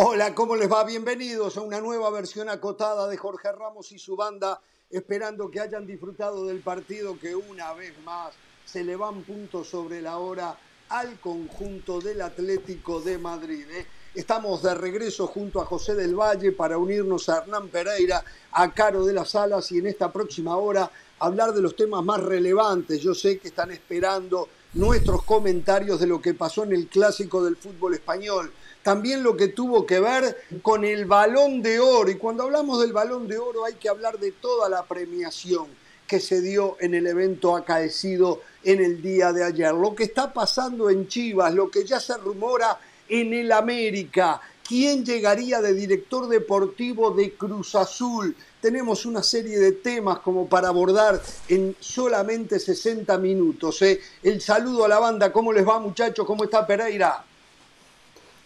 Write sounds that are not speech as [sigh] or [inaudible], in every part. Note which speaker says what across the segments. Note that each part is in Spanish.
Speaker 1: Hola, ¿cómo les va? Bienvenidos a una nueva versión acotada de Jorge Ramos y su banda, esperando que hayan disfrutado del partido que una vez más se le van puntos sobre la hora al conjunto del Atlético de Madrid. ¿eh? Estamos de regreso junto a José del Valle para unirnos a Hernán Pereira, a Caro de las Alas y en esta próxima hora hablar de los temas más relevantes. Yo sé que están esperando nuestros comentarios de lo que pasó en el clásico del fútbol español también lo que tuvo que ver con el balón de oro. Y cuando hablamos del balón de oro hay que hablar de toda la premiación que se dio en el evento acaecido en el día de ayer. Lo que está pasando en Chivas, lo que ya se rumora en el América, quién llegaría de director deportivo de Cruz Azul. Tenemos una serie de temas como para abordar en solamente 60 minutos. ¿eh? El saludo a la banda, ¿cómo les va muchachos? ¿Cómo está Pereira?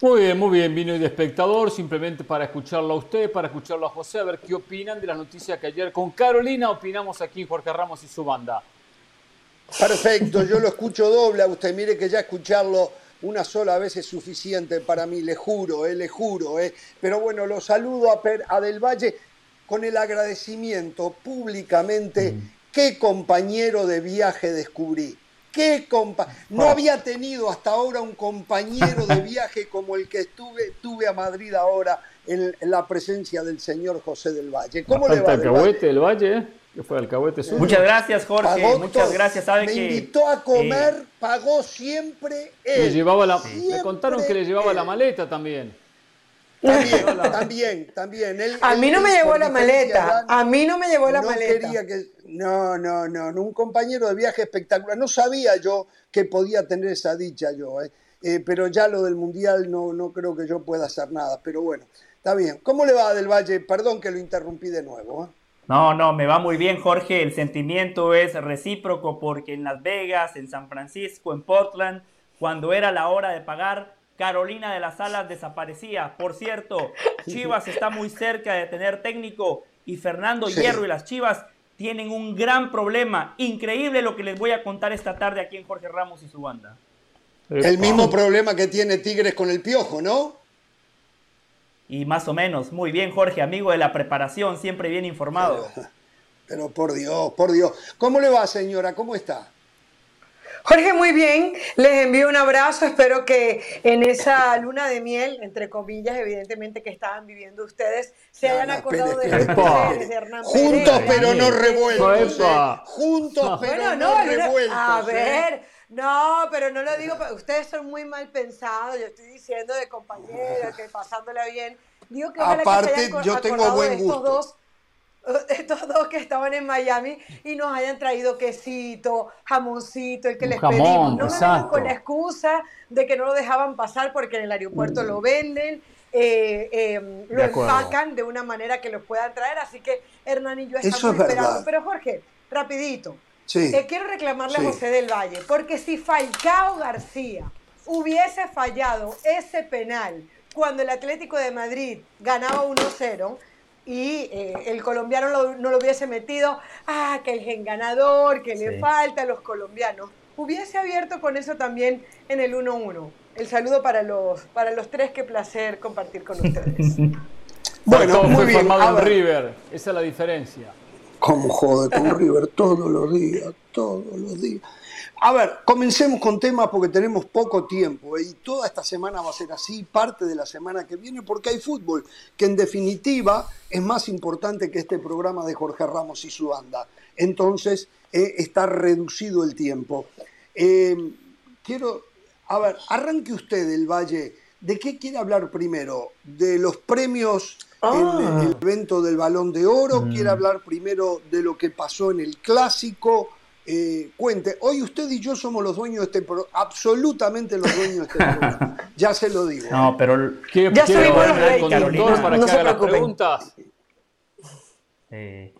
Speaker 2: Muy bien, muy bien. Vino de espectador simplemente para escucharlo a usted, para escucharlo a José, a ver qué opinan de las noticias que ayer con Carolina opinamos aquí en Jorge Ramos y su banda.
Speaker 1: Perfecto, yo lo escucho doble a usted. Mire que ya escucharlo una sola vez es suficiente para mí, le juro, eh, le juro. Eh. Pero bueno, lo saludo a, a Del Valle con el agradecimiento públicamente. Mm. ¿Qué compañero de viaje descubrí? ¿Qué compa no había tenido hasta ahora un compañero de [laughs] viaje como el que estuve, tuve a Madrid ahora en, la presencia del señor José del Valle.
Speaker 2: ¿Cómo le va? Alcahuete del Valle, ¿eh? que fue Alcahuete suyo.
Speaker 3: Muchas gracias, Jorge. Muchas gracias.
Speaker 1: ¿Sabe me invitó a comer, eh, pagó siempre él.
Speaker 2: Le, llevaba la, me contaron que le llevaba la maleta también.
Speaker 1: También, también, también.
Speaker 4: a mí no me llevó la maleta. a mí no me llevó la maleta.
Speaker 1: Quería que, no, no, no, un compañero de viaje espectacular. No sabía yo que podía tener esa dicha yo, ¿eh? Eh, pero ya lo del Mundial no, no creo que yo pueda hacer nada. Pero bueno, está bien. ¿Cómo le va del Valle? Perdón que lo interrumpí de nuevo. ¿eh?
Speaker 3: No, no, me va muy bien, Jorge. El sentimiento es recíproco porque en Las Vegas, en San Francisco, en Portland, cuando era la hora de pagar, Carolina de las Alas desaparecía. Por cierto, [laughs] Chivas está muy cerca de tener técnico y Fernando Hierro y las Chivas tienen un gran problema. Increíble lo que les voy a contar esta tarde aquí en Jorge Ramos y su banda.
Speaker 1: El mismo problema que tiene Tigres con el Piojo, ¿no?
Speaker 3: Y más o menos. Muy bien, Jorge, amigo de la preparación, siempre bien informado. [laughs]
Speaker 1: pero por Dios, por Dios. ¿Cómo le va, señora? ¿Cómo está?
Speaker 4: Jorge, muy bien. Les envío un abrazo. Espero que en esa luna de miel, entre comillas, evidentemente que estaban viviendo ustedes, se hayan acordado de mujeres de Hernán
Speaker 1: Juntos pero no revueltos. ¿eh? Juntos pero no, revueltos.
Speaker 4: A ¿eh? ver. No, pero no lo digo, ustedes son muy mal pensados, yo estoy diciendo de compañeros, que pasándola bien. Digo que
Speaker 1: Aparte, yo tengo buen gusto
Speaker 4: estos dos [laughs] que estaban en Miami y nos hayan traído quesito, jamoncito, el que les pedimos. No me con la excusa de que no lo dejaban pasar porque en el aeropuerto lo venden, eh, eh, lo empacan de una manera que lo puedan traer. Así que Hernán y yo estamos esperando. Pero Jorge, rapidito. te quiero reclamarle a José del Valle, porque si Falcao García hubiese fallado ese penal cuando el Atlético de Madrid ganaba 1-0, y eh, el colombiano no lo hubiese metido, ah, que el gen ganador, que le falta a los colombianos. Hubiese abierto con eso también en el 1-1. El saludo para los, para los tres, qué placer compartir con ustedes. [laughs]
Speaker 2: bueno, muy bien. formado en River, esa es la diferencia.
Speaker 1: Como jode con River todos los días, todos los días. A ver, comencemos con temas porque tenemos poco tiempo ¿eh? y toda esta semana va a ser así, parte de la semana que viene, porque hay fútbol, que en definitiva es más importante que este programa de Jorge Ramos y su banda. Entonces, eh, está reducido el tiempo. Eh, quiero, a ver, arranque usted del Valle. ¿De qué quiere hablar primero? ¿De los premios en ah. el evento del Balón de Oro? ¿Quiere mm. hablar primero de lo que pasó en el Clásico? Eh, cuente, hoy usted y yo somos los dueños de este programa, absolutamente los dueños de este programa, ya se lo digo.
Speaker 3: No, pero
Speaker 4: ya subimos
Speaker 2: los para que haga las preguntas.
Speaker 3: Eh,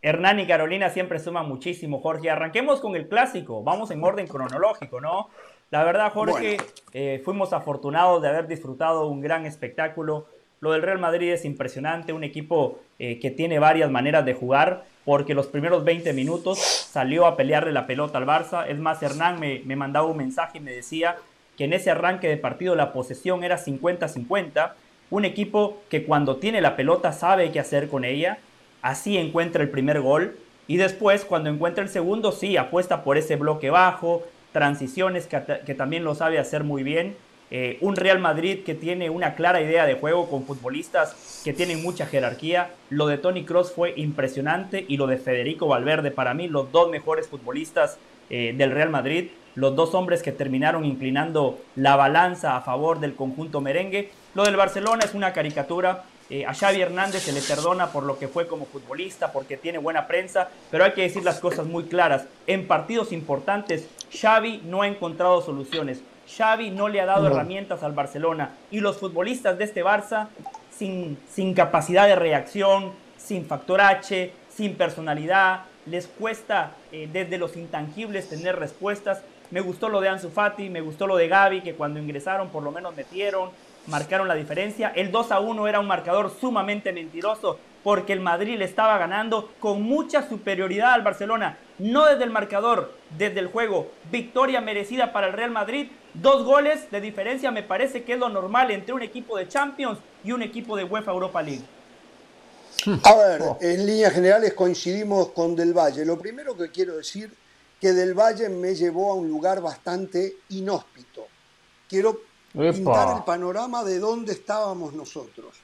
Speaker 3: Hernán y Carolina siempre suman muchísimo, Jorge. Arranquemos con el clásico, vamos en orden cronológico, ¿no? La verdad, Jorge, eh, fuimos afortunados de haber disfrutado un gran espectáculo. Lo del Real Madrid es impresionante, un equipo que tiene varias maneras de jugar porque los primeros 20 minutos salió a pelearle la pelota al Barça. Es más, Hernán me, me mandaba un mensaje y me decía que en ese arranque de partido la posesión era 50-50 un equipo que cuando tiene la pelota sabe qué hacer con ella, así encuentra el primer gol y después cuando encuentra el segundo sí apuesta por ese bloque bajo, transiciones que, también lo sabe hacer muy bien. Eh, un Real Madrid que tiene una clara idea de juego con futbolistas que tienen mucha jerarquía. Lo de Tony Cross fue impresionante y lo de Federico Valverde, para mí, los dos mejores futbolistas eh, del Real Madrid, los dos hombres que terminaron inclinando la balanza a favor del conjunto merengue. Lo del Barcelona es una caricatura. Eh, a Xavi Hernández se le perdona por lo que fue como futbolista, porque tiene buena prensa, pero hay que decir las cosas muy claras. En partidos importantes, Xavi no ha encontrado soluciones. Xavi no le ha dado herramientas al Barcelona y los futbolistas de este Barça, sin, capacidad de reacción, sin factor H, sin personalidad, les cuesta eh, desde los intangibles tener respuestas. Me gustó lo de Ansu Fati, me gustó lo de Gaby, que cuando ingresaron por lo menos metieron, marcaron la diferencia. El 2 a 1 era un marcador sumamente mentiroso porque el Madrid le estaba ganando con mucha superioridad al Barcelona. No desde el marcador, desde el juego. Victoria merecida para el Real Madrid. Dos goles de diferencia me parece que es lo normal entre un equipo de Champions y un equipo de UEFA Europa League.
Speaker 1: A ver, en líneas generales coincidimos con Del Valle. Lo primero que quiero decir que Del Valle me llevó a un lugar bastante inhóspito. Quiero pintar el panorama de dónde estábamos nosotros.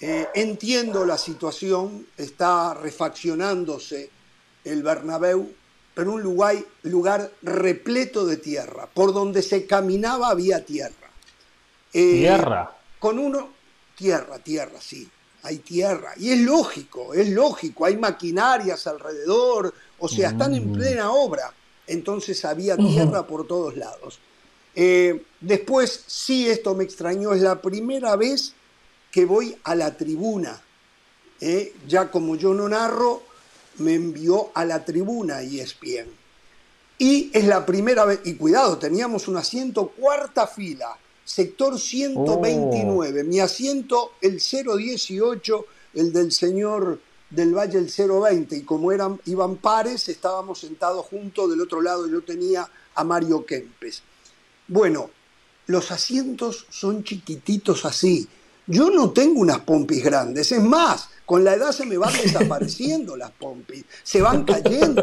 Speaker 1: Eh, entiendo la situación, está refaccionándose el Bernabéu, pero un lugar, lugar repleto de tierra. Por donde se caminaba había tierra.
Speaker 2: Eh, tierra.
Speaker 1: Con uno, tierra, tierra, sí hay tierra. Y es lógico, es lógico, hay maquinarias alrededor, o sea, están en mm. plena obra. Entonces había tierra por todos lados. Eh, después, sí, esto me extrañó, es la primera vez que voy a la tribuna. Eh, ya como yo no narro, me envió a la tribuna y ESPN. Y es la primera vez, y cuidado, teníamos un asiento cuarta fila sector 129, mi asiento el 018, el del señor del Valle el 020, y como eran, iban pares, estábamos sentados juntos, del otro lado yo tenía a Mario Kempes. Bueno, los asientos son chiquititos así. Yo no tengo unas pompis grandes, es más, con la edad se me van desapareciendo las pompis, se van cayendo.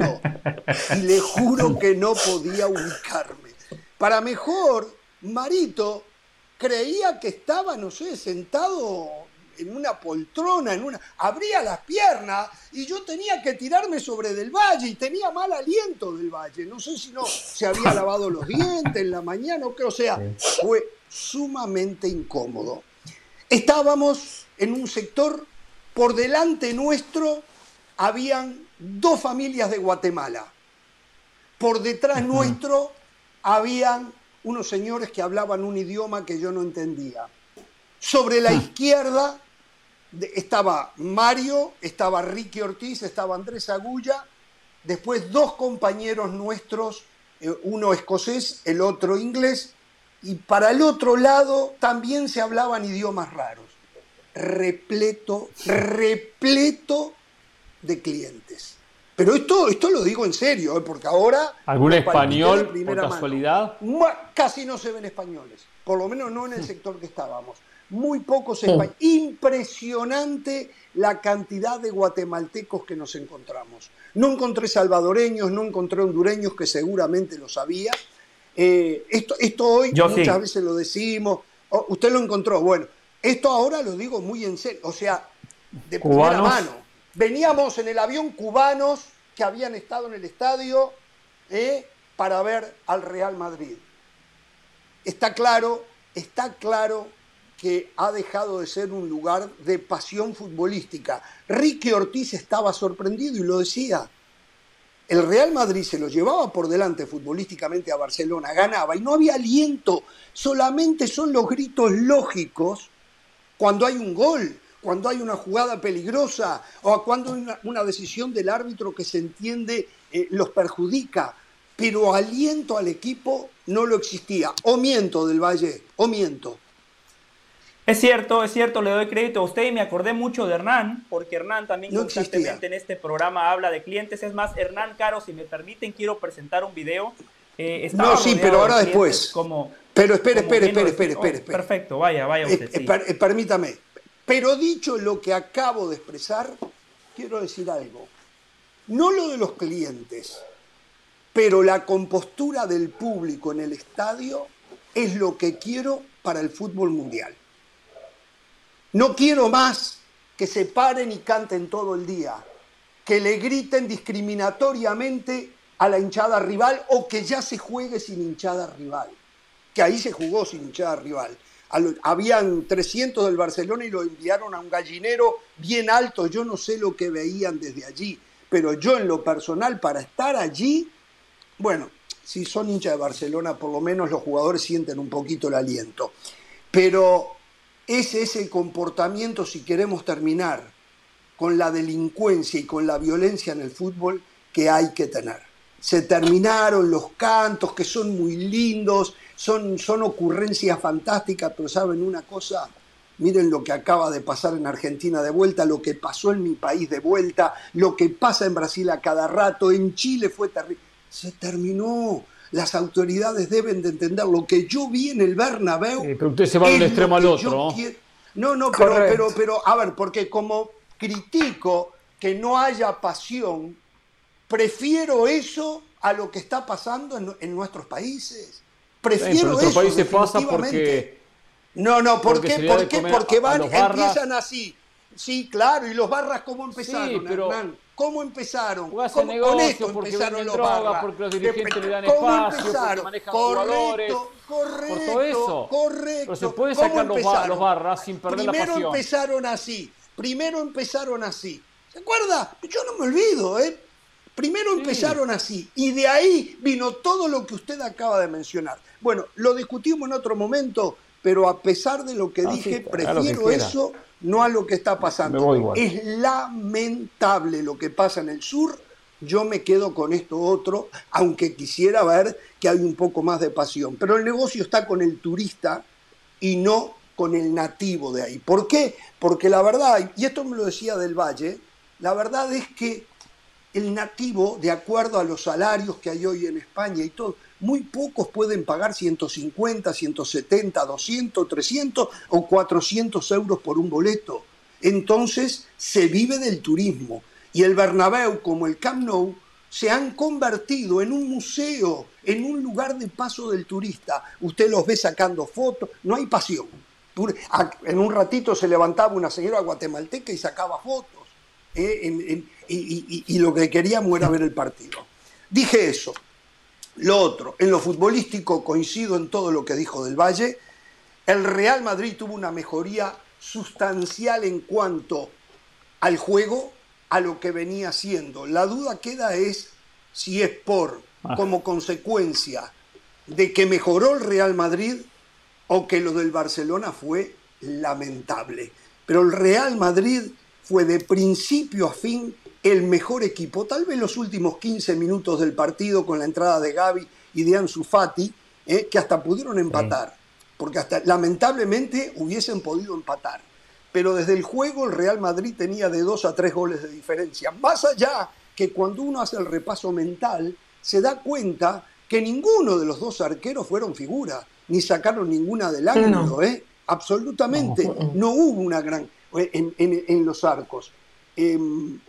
Speaker 1: Y le juro que no podía ubicarme. Para mejor, Marito creía que estaba, no sé, sentado en una poltrona, en una. abría las piernas y yo tenía que tirarme sobre del valle y tenía mal aliento del valle. No sé si no se había lavado los dientes en la mañana o qué, o sea, fue sumamente incómodo. Estábamos en un sector, por delante nuestro habían dos familias de Guatemala. Por detrás nuestro habían unos señores que hablaban un idioma que yo no entendía. Sobre la ah. izquierda estaba Mario, estaba Ricky Ortiz, estaba Andrés Agulla, después dos compañeros nuestros, eh, uno escocés, el otro inglés, y para el otro lado también se hablaban idiomas raros. Repleto, repleto de clientes. Pero esto, esto lo digo en serio, ¿eh? porque ahora...
Speaker 2: ¿Algún español por casualidad?
Speaker 1: casi no se ven españoles, por lo menos no en el sector que estábamos. Muy pocos españoles. Impresionante la cantidad de guatemaltecos que nos encontramos. No encontré salvadoreños, no encontré hondureños, que seguramente lo sabía. Eh, esto, esto hoy muchas veces lo decimos. Oh, usted lo encontró. Bueno, esto ahora lo digo muy en serio. O sea, de primera mano Veníamos en el avión cubanos que habían estado en el estadio eh, para ver al Real Madrid. Está claro, está claro que ha dejado de ser un lugar de pasión futbolística. Ricky Ortiz estaba sorprendido y lo decía. El Real Madrid se lo llevaba por delante futbolísticamente a Barcelona, ganaba y no había aliento, solamente son los gritos lógicos cuando hay un gol cuando hay una jugada peligrosa o cuando una, decisión del árbitro que se entiende eh, los perjudica, pero aliento al equipo no lo existía. O miento del Valle, o miento.
Speaker 3: Es cierto, es cierto, le doy crédito a usted y me acordé mucho de Hernán, porque Hernán también constantemente en este programa habla de clientes. Es más, Hernán Caro, si me permiten, quiero presentar un video Eh,
Speaker 1: no, sí, pero ahora después.
Speaker 3: Como,
Speaker 1: pero espere, espere, espere, espere, espere,
Speaker 3: Perfecto, vaya, vaya usted.
Speaker 1: Eh, permítame. Pero dicho lo que acabo de expresar, quiero decir algo. No lo de los clientes, pero la compostura del público en el estadio es lo que quiero para el fútbol mundial. No quiero más que se paren y canten todo el día, que le griten discriminatoriamente a la hinchada rival o que ya se juegue sin hinchada rival, que ahí se jugó sin hinchada rival. Habían 300 del Barcelona y lo enviaron a un gallinero bien alto, yo no sé lo que veían desde allí, pero yo en lo personal para estar allí, bueno, si son hinchas de Barcelona, por lo menos los jugadores sienten un poquito el aliento. Pero ese es el comportamiento, si queremos terminar con la delincuencia y con la violencia en el fútbol, que hay que tener. Se terminaron los cantos, que son muy lindos, son, son ocurrencias fantásticas, pero ¿saben una cosa? Miren lo que acaba de pasar en Argentina de vuelta, lo que pasó en mi país de vuelta, lo que pasa en Brasil a cada rato, en Chile fue terrible. Se terminó las autoridades deben de entender lo que yo vi en el Bernabéu.
Speaker 2: pero usted se va de un extremo al otro,
Speaker 1: ¿no? No, pero, pero, pero, a ver, porque como critico que no haya pasión, prefiero eso a lo que está pasando en, nuestros países. Prefiero en nuestros
Speaker 2: países pasa porque...
Speaker 1: No, no, ¿por qué? ¿Por qué? Porque van, empiezan así. Sí, claro, y los barras cómo empezaron, sí, pero... ¿Cómo empezaron? ¿Cómo,
Speaker 2: con esto empezaron los droga, porque los dirigentes le dan espacio, porque manejan jugadores, correcto, por todo eso.
Speaker 1: Correcto.
Speaker 2: Pero se puede sacar los, los, barras sin perder
Speaker 1: Primero
Speaker 2: la pasión.
Speaker 1: Primero empezaron así. Primero empezaron así. ¿Se acuerda? Yo no me olvido, ¿eh? Primero empezaron así y de ahí vino todo lo que usted acaba de mencionar. Bueno, lo discutimos en otro momento, pero a pesar de lo que ah, dije, prefiero eso no a lo que está pasando. Es lamentable lo que pasa en el sur. Yo me quedo con esto otro, aunque quisiera ver que hay un poco más de pasión. Pero el negocio está con el turista y no con el nativo de ahí. ¿Por qué? Porque la verdad, y esto me lo decía del Valle, la verdad es que el nativo, de acuerdo a los salarios que hay hoy en España y todo, muy pocos pueden pagar 150, 170, 200, 300 o 400 euros por un boleto. Entonces se vive del turismo. Y el Bernabéu, como el Camp Nou, se han convertido en un museo, en un lugar de paso del turista. Usted los ve sacando fotos, no hay pasión. En un ratito se levantaba una señora guatemalteca y sacaba fotos. ¿eh? Y, lo que queríamos era ver el partido. Dije eso. Lo otro, en lo futbolístico coincido en todo lo que dijo del Valle. El Real Madrid tuvo una mejoría sustancial en cuanto al juego, a lo que venía siendo. La duda queda es si es por, ah. como consecuencia de que mejoró el Real Madrid o que lo del Barcelona fue lamentable. Pero el Real Madrid fue de principio a fin el mejor equipo. Tal vez los últimos 15 minutos del partido con la entrada de Gaby y de Ansu Fati, eh, que hasta pudieron empatar, porque hasta lamentablemente hubiesen podido empatar. Pero desde el juego el Real Madrid tenía de dos a tres goles de diferencia. Más allá que cuando uno hace el repaso mental, se da cuenta que ninguno de los dos arqueros fueron figuras, ni sacaron ninguna del ángulo, ¿eh? Absolutamente. No, hubo una gran. Eh, en, los arcos. Em,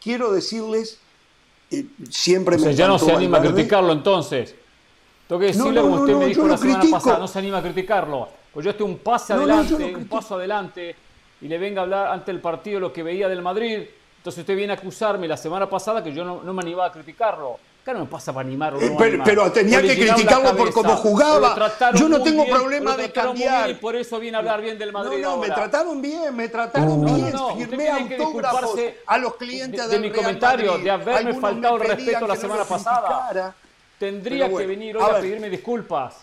Speaker 1: quiero decirles, eh, siempre
Speaker 2: o sea, ya no se anima a criticarlo entonces. Tengo que decirle, como usted me dijo la semana pasada, no se anima a criticarlo. Pues yo estoy un paso adelante, un paso adelante, y le venga a hablar ante el partido lo que veía del Madrid. Entonces usted viene a acusarme la semana pasada que yo no, no me animaba a criticarlo. Claro, me pasa para animarlo.
Speaker 1: Eh, pero, tenía que criticarlo por cómo jugaba. Yo no tengo problema de cambiar.
Speaker 2: y por eso viene a hablar bien del Madrid.
Speaker 1: No, no, me trataron bien, me trataron bien. Firmé autógrafos a los clientes
Speaker 2: de, de mi comentario, de haberme faltado el respeto la semana pasada. Tendría que venir hoy a, pedirme disculpas.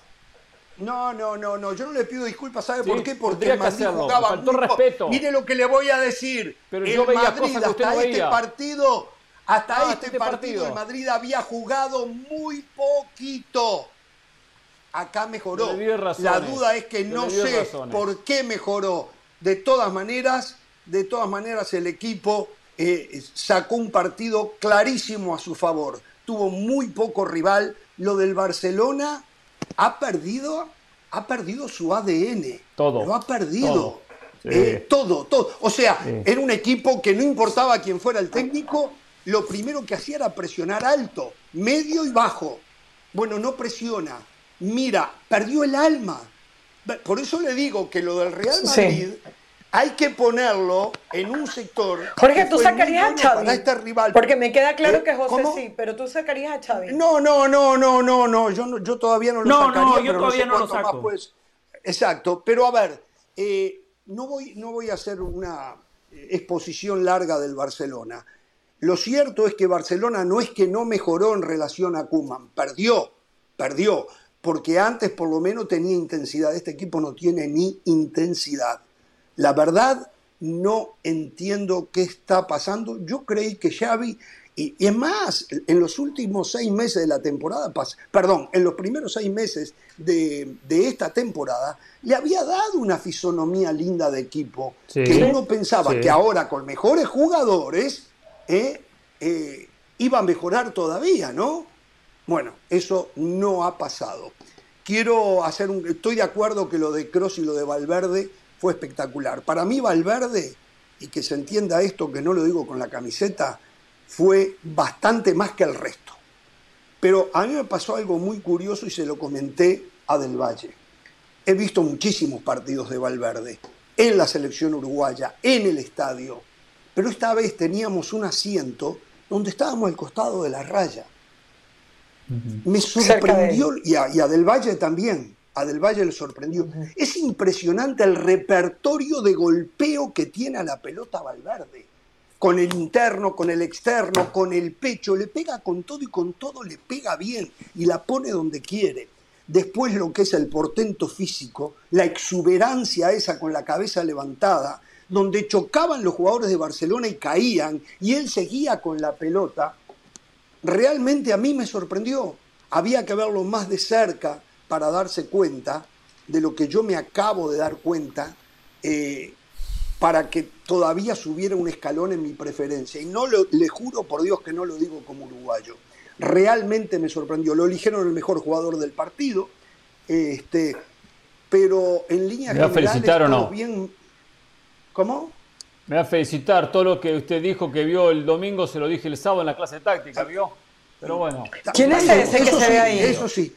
Speaker 1: No, no, no, no, yo no le pido disculpas, ¿sabe por qué? Porque el Madrid jugaba
Speaker 2: faltó respeto.
Speaker 1: Mire lo que le voy a decir.
Speaker 2: Pero el Madrid hasta
Speaker 1: este partido hasta ah, este, este, partido, el Madrid había jugado muy poquito. Acá mejoró. La duda es que no sé por qué mejoró. De todas maneras, de todas maneras el equipo eh, sacó un partido clarísimo a su favor. tuvo muy poco rival. Lo del Barcelona ha perdido, ha perdido su ADN.
Speaker 2: Todo.
Speaker 1: Lo ha perdido. Todo, eh, todo, O sea, era un equipo que no importaba quién fuera el técnico, lo primero que hacía era presionar alto, medio y bajo. Bueno, no presiona. Mira, perdió el alma. Por eso le digo que lo del Real Madrid hay que ponerlo en un sector.
Speaker 4: Jorge, tú sacarías a Xavi.
Speaker 1: este rival.
Speaker 4: Porque me queda claro ¿Eh? que José sí, pero tú sacarías a Xavi.
Speaker 1: No, no, no, no, no, no. Yo, yo todavía no lo no, sacaría.
Speaker 3: No, yo todavía no, lo saco.
Speaker 1: pues. Exacto. Pero a ver, eh, no, voy, no voy a hacer una exposición larga del Barcelona. Lo cierto es que Barcelona no es que no mejoró en relación a Kuman, perdió, perdió, porque antes por lo menos tenía intensidad. Este equipo no tiene ni intensidad. La verdad, no entiendo qué está pasando. Yo creí que Xavi, y, es más, en los últimos seis meses de la temporada, perdón, en los primeros seis meses de, esta temporada, le había dado una fisonomía linda de equipo, que uno pensaba que ahora con mejores jugadores eh, eh, iba a mejorar todavía, ¿no? Bueno, eso no ha pasado. Quiero hacer un... Estoy de acuerdo que lo de Cross y lo de Valverde fue espectacular. Para mí Valverde, y que se entienda esto, que no lo digo con la camiseta, fue bastante más que el resto. Pero a mí me pasó algo muy curioso y se lo comenté a Del Valle. He visto muchísimos partidos de Valverde en la selección uruguaya, en el estadio, pero esta vez teníamos un asiento donde estábamos al costado de la raya. Me sorprendió, y a, y a Del Valle también, a Del Valle le sorprendió. Es impresionante el repertorio de golpeo que tiene a la pelota Valverde. Con el interno, con el externo, con el pecho, le pega con todo y con todo le pega bien y la pone donde quiere. Después lo que es el portento físico, la exuberancia esa con la cabeza levantada, donde chocaban los jugadores de Barcelona y caían y él seguía con la pelota, realmente a mí me sorprendió. Había que verlo más de cerca, para darse cuenta de lo que yo me acabo de dar cuenta eh, para que todavía subiera un escalón en mi preferencia. Y no lo, le juro por Dios que no lo digo como uruguayo. Realmente me sorprendió. Lo eligieron el mejor jugador del partido. Este, pero en línea
Speaker 2: ¿Me va a felicitar o no?
Speaker 1: bien. ¿Cómo?
Speaker 2: Me va a felicitar. Todo lo que usted dijo que vio el domingo se lo dije el sábado en la clase táctica, ¿vio? Pero bueno.
Speaker 4: ¿Quién es ese que se ve ahí?
Speaker 1: Eso sí.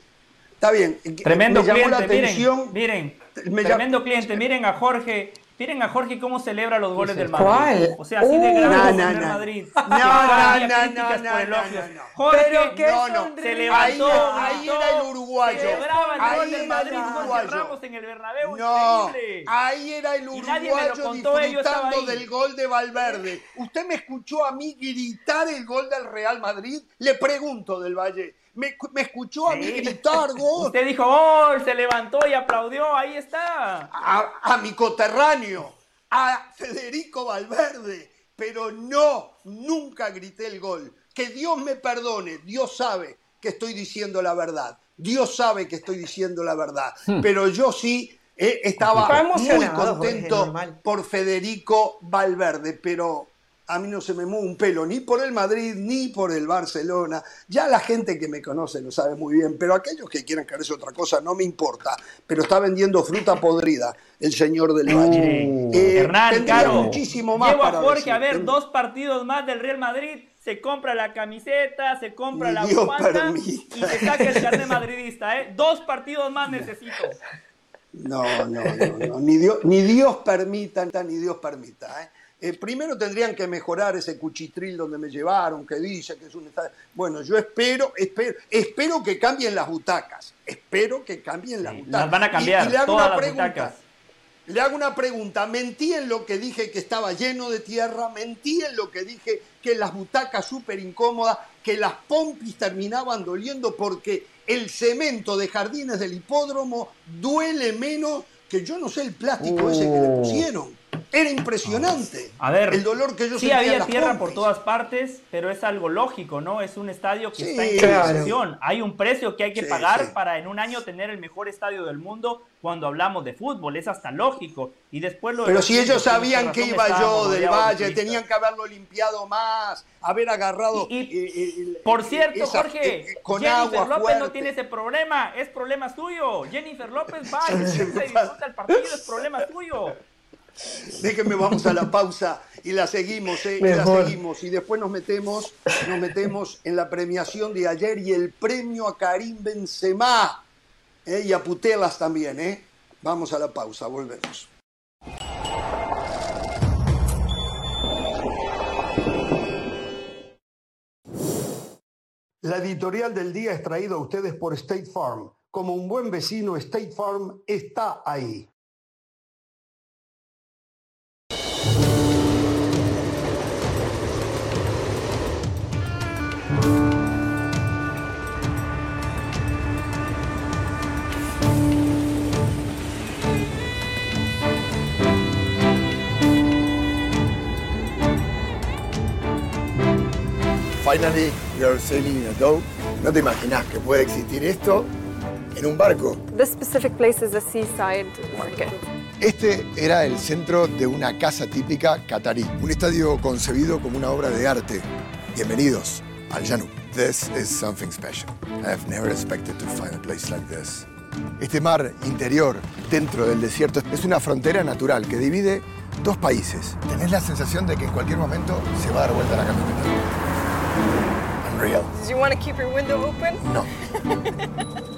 Speaker 1: Está bien.
Speaker 3: Tremendo cliente, miren, miren. tremendo cliente, miren a Jorge. Miren a Jorge cómo celebra los goles del Madrid.
Speaker 4: ¿Cuál?
Speaker 3: O sea, así de uh, grande no, no, Madrid.
Speaker 1: No, [laughs] no, no, no, no,
Speaker 3: Jorge no, no. se levantó.
Speaker 1: Ahí, era el uruguayo.
Speaker 3: Celebraba el
Speaker 1: ahí
Speaker 3: gol del Madrid Jorge Ramos en el Bernabéu.
Speaker 1: No, ahí era el uruguayo disfrutando del gol de Valverde. ¿Usted me escuchó a mí gritar el gol del Real Madrid? Le pregunto del Valle. Me, escuchó a mí gritar [laughs] gol.
Speaker 3: Usted dijo gol, se levantó y aplaudió, ahí está.
Speaker 1: A, mi coterráneo, a Federico Valverde, pero no, nunca grité el gol. Que Dios me perdone, Dios sabe que estoy diciendo la verdad. Dios sabe que estoy diciendo la verdad. Hmm. Pero yo sí eh, estaba muy contento por Federico Valverde, pero a mí no se me mueve un pelo ni por el Madrid ni por el Barcelona. Ya la gente que me conoce lo sabe muy bien, pero aquellos que quieran creerse otra cosa no me importa. Pero está vendiendo fruta podrida el señor del Valle.
Speaker 3: Eh, Hernán, Caro, muchísimo más llevo a Jorge a ver dos partidos más del Real Madrid. Se compra la camiseta, se compra la bufanda y se saca el carnet madridista. ¿eh? Dos partidos más necesito.
Speaker 1: No, no, no, Ni, Dios, ni Dios permita, ni Dios permita. ¿eh? Eh, primero tendrían que mejorar ese cuchitril donde me llevaron, que dice que es un Bueno, yo espero, espero, espero que cambien las butacas. Espero que cambien las butacas.
Speaker 3: Las van a cambiar.
Speaker 1: le hago
Speaker 3: todas
Speaker 1: una
Speaker 3: las
Speaker 1: pregunta.
Speaker 3: Butacas.
Speaker 1: Le hago una pregunta. Mentí en lo que dije que estaba lleno de tierra. Mentí en lo que dije que las butacas súper incómodas, que las pompis terminaban doliendo porque el cemento de jardines del hipódromo duele menos que yo no sé el plástico ese que le oh. pusieron. Era impresionante.
Speaker 3: A ver, el dolor que yo sí había tierra por todas partes, pero es algo lógico, ¿no? Es un estadio que está en construcción. Hay un precio que hay que pagar para en un año tener el mejor estadio del mundo cuando hablamos de fútbol. Es hasta lógico. Y después lo
Speaker 1: Pero si ellos sabían que iba yo del Valle, tenían que haberlo limpiado más, haber agarrado.
Speaker 3: Y, por cierto, Jorge, eh, con Jennifer López no tiene ese problema, es problema suyo. Jennifer López va y [laughs] se disfruta el partido, es problema suyo.
Speaker 1: Déjenme, vamos a la pausa y la seguimos, ¿eh? y la seguimos. Y después nos metemos, nos metemos en la premiación de ayer y el premio a Karim Benzema. ¿eh? Y a Putelas también, ¿eh? Vamos a la pausa, volvemos. La editorial del día es traída a ustedes por State Farm. Como un buen vecino, State Farm está ahí.
Speaker 5: Finally, we are sailing in a boat. No te imaginas que puede existir esto en un barco.
Speaker 6: This specific place is a seaside market.
Speaker 5: Este era el centro de una casa típica catarí, un estadio concebido como una obra de arte. Bienvenidos al Janub. This is something special. I have never expected to find a place like this. Este mar interior dentro del desierto es una frontera natural que divide dos países. Tenés la sensación de que en cualquier momento se va a dar vuelta la camioneta. Unreal.
Speaker 6: Do you want to keep your window open?
Speaker 5: No. [laughs]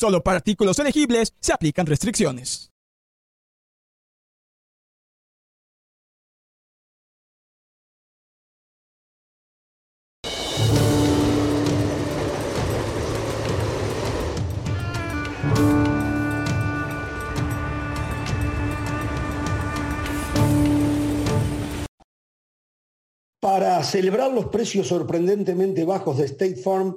Speaker 7: Solo para artículos elegibles se aplican restricciones.
Speaker 1: Para celebrar los precios sorprendentemente bajos de State Farm,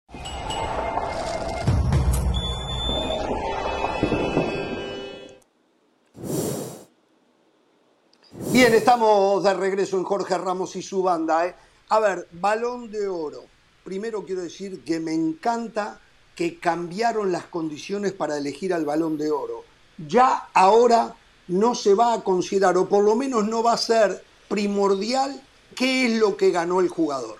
Speaker 1: Bien, estamos de regreso en Jorge Ramos y su banda. ¿eh? A ver, balón de oro. Primero quiero decir que me encanta que cambiaron las condiciones para elegir al balón de oro. Ya ahora no se va a considerar, o por lo menos no va a ser primordial, qué es lo que ganó el jugador.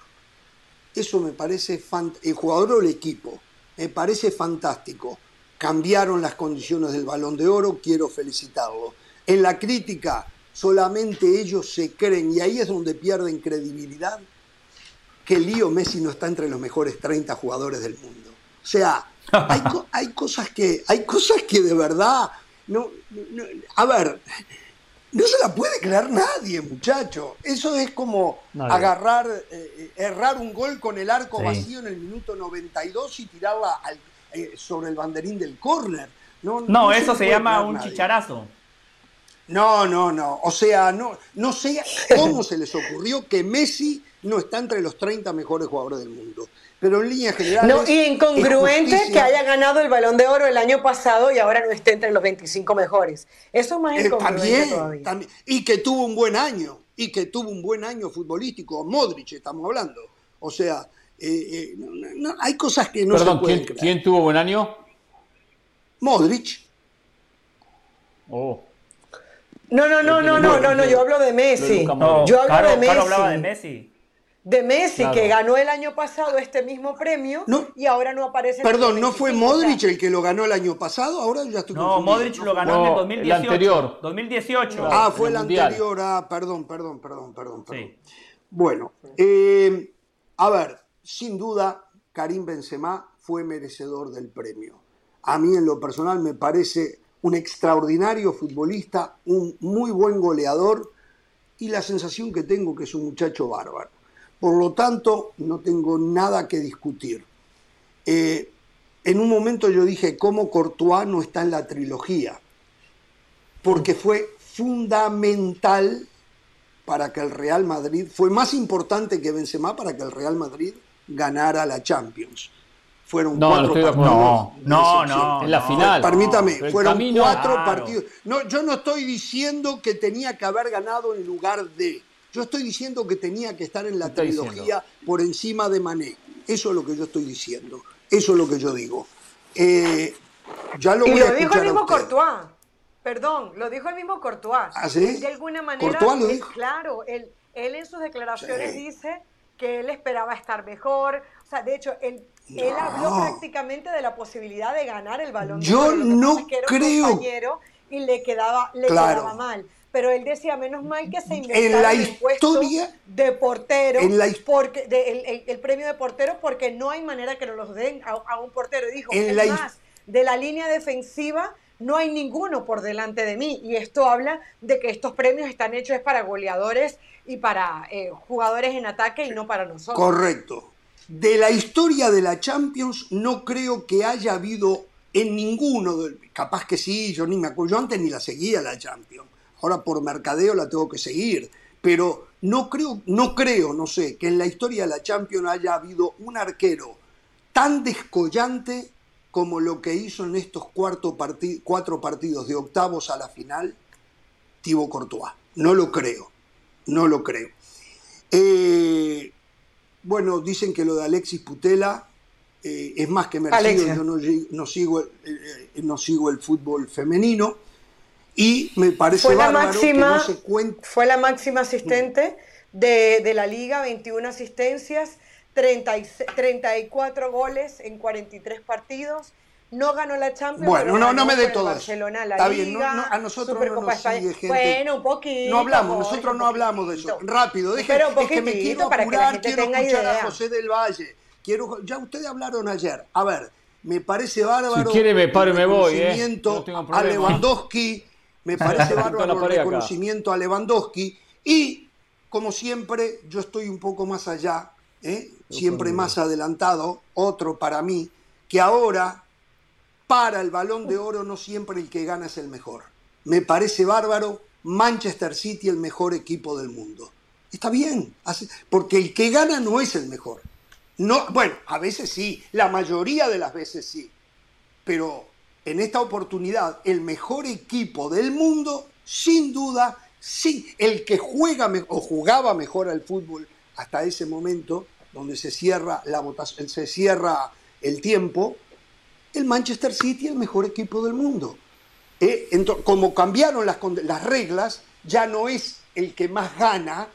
Speaker 1: Eso me parece, el jugador o el equipo, me parece fantástico. Cambiaron las condiciones del balón de oro, quiero felicitarlo. En la crítica, solamente ellos se creen, y ahí es donde pierden credibilidad, que Lío Messi no está entre los mejores 30 jugadores del mundo. O sea, [laughs] hay, cosas, que, hay cosas que de verdad no, a ver, no se la puede creer nadie, muchacho. Eso es como agarrar, eh, errar un gol con el arco vacío en el minuto 92 y tirarla eh, sobre el banderín del córner.
Speaker 3: No, eso se, llama un chicharazo.
Speaker 1: No, no, no. O sea, no, no sé cómo se les ocurrió que Messi no está entre los 30 mejores jugadores del mundo. Pero en línea general.
Speaker 4: No, y incongruente que haya ganado el balón de oro el año pasado y ahora no esté entre los 25 mejores. Eso es más eh, incongruente todavía.
Speaker 1: Y que tuvo un buen año. Y que tuvo un buen año futbolístico. Modric, estamos hablando. O sea, eh, eh, hay cosas que no se pueden
Speaker 2: ¿quién, ¿quién tuvo buen año?
Speaker 1: Modric.
Speaker 2: Oh.
Speaker 4: No, no, no, no, no, no, no, yo hablo de Messi. yo hablo de Messi. hablaba de Messi. De Messi, que ganó el año pasado este mismo premio y ahora no aparece.
Speaker 1: Perdón, ¿no fue Modric el que lo ganó el año pasado? Ahora ya estoy
Speaker 3: No, Modric lo ganó en el 2018. El anterior. 2018.
Speaker 1: Ah, fue el, anterior. Ah, perdón, perdón, perdón, perdón. Sí. Bueno, eh, a ver, sin duda, Karim Benzema fue merecedor del premio. A mí en lo personal me parece un extraordinario futbolista, un muy buen goleador y la sensación que tengo que es un muchacho bárbaro. Por lo tanto, no tengo nada que discutir. Eh, en un momento yo dije cómo Courtois no está en la trilogía, porque fue fundamental para que el Real Madrid, fue más importante que Benzema para que el Real Madrid ganara la Champions fueron cuatro partidos.
Speaker 3: No, no, no,
Speaker 2: en la final.
Speaker 1: Permítame, fueron cuatro partidos. No, yo no estoy diciendo que tenía que haber ganado en lugar de. Yo estoy diciendo que tenía que estar en la trilogía por encima de Mané. Eso es lo que yo estoy diciendo. Eso es lo que yo digo. Eh, ya lo
Speaker 4: y
Speaker 1: lo
Speaker 4: dijo el mismo Courtois. Perdón, lo dijo el mismo Courtois.
Speaker 1: ¿Ah, sí?
Speaker 4: De alguna manera, dijo. claro, él, él en sus declaraciones dice que él esperaba estar mejor. O sea, de hecho, él él habló prácticamente de la posibilidad de ganar el balón.
Speaker 1: Yo no creo.
Speaker 4: y le quedaba, le quedaba mal. Pero él decía, menos mal que se inventara
Speaker 1: el historia,
Speaker 4: de portero, porque, el, premio de portero, porque no hay manera que nos los den a, un portero. Y dijo, es más, de la línea defensiva no hay ninguno por delante de mí. Y esto habla de que estos premios están hechos para goleadores y para eh, jugadores en ataque y no para nosotros.
Speaker 1: Correcto. De la historia de la Champions no creo que haya habido en ninguno, capaz que sí, yo ni me acuerdo, yo antes ni la seguía la Champions, ahora por mercadeo la tengo que seguir, pero no creo, no creo, no sé, que en la historia de la Champions haya habido un arquero tan descollante como lo que hizo en estos cuatro partidos de octavos a la final Thibaut Courtois. No lo creo, no lo creo. Eh, bueno, dicen que lo de Alexis Putela eh, es más que merecido. Yo no, sigo, eh, eh, no sigo el fútbol femenino y me parece
Speaker 4: fue la máxima, Fue la máxima asistente de, la liga, 21 asistencias, 34 goles en 43 partidos. No ganó la Champions.
Speaker 1: Bueno, no, no me dé todo
Speaker 4: Barcelona, la Está bien,
Speaker 1: a nosotros no nos sigue gente.
Speaker 4: Bueno, un poquito.
Speaker 1: No hablamos, nosotros no hablamos de eso. Rápido, déjeme, es que me quiero apurar, para quiero escuchar a José del Valle. Quiero, ya ustedes hablaron ayer. A ver, me parece bárbaro.
Speaker 2: Si quiere me paro y me voy,
Speaker 1: ¿eh? No a Lewandowski, me parece [laughs] bárbaro el reconocimiento a Lewandowski y como siempre yo estoy un poco más allá, ¿eh? siempre más adelantado, otro para mí, que ahora para el balón de oro no siempre el que gana es el mejor. Me parece bárbaro Manchester City el mejor equipo del mundo. Está bien, porque el que gana no es el mejor. No, bueno, a veces sí, la mayoría de las veces sí. Pero en esta oportunidad, el mejor equipo del mundo, sin duda, sí, el que juega o jugaba mejor al fútbol hasta ese momento, donde se cierra la votación, se cierra el tiempo, el Manchester City el mejor equipo del mundo. Eh, como cambiaron las, las reglas, ya no es el que más gana,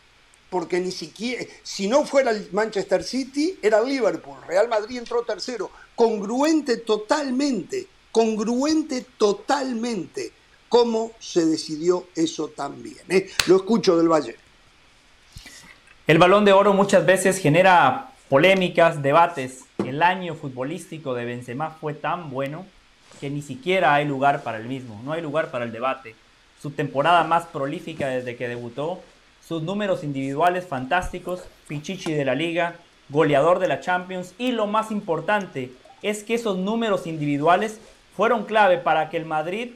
Speaker 1: porque ni siquiera, si no fuera el Manchester City, era el Liverpool. Real Madrid entró tercero. Congruente totalmente, congruente totalmente. ¿Cómo se decidió eso también? Eh? Lo escucho del Valle.
Speaker 3: El balón de oro muchas veces genera polémicas, debates. El año futbolístico de Benzema fue tan bueno que ni siquiera hay lugar para el mismo, no hay lugar para el debate. Su temporada más prolífica desde que debutó, sus números individuales fantásticos, Pichichi de la liga, goleador de la Champions y lo más importante es que esos números individuales fueron clave para que el Madrid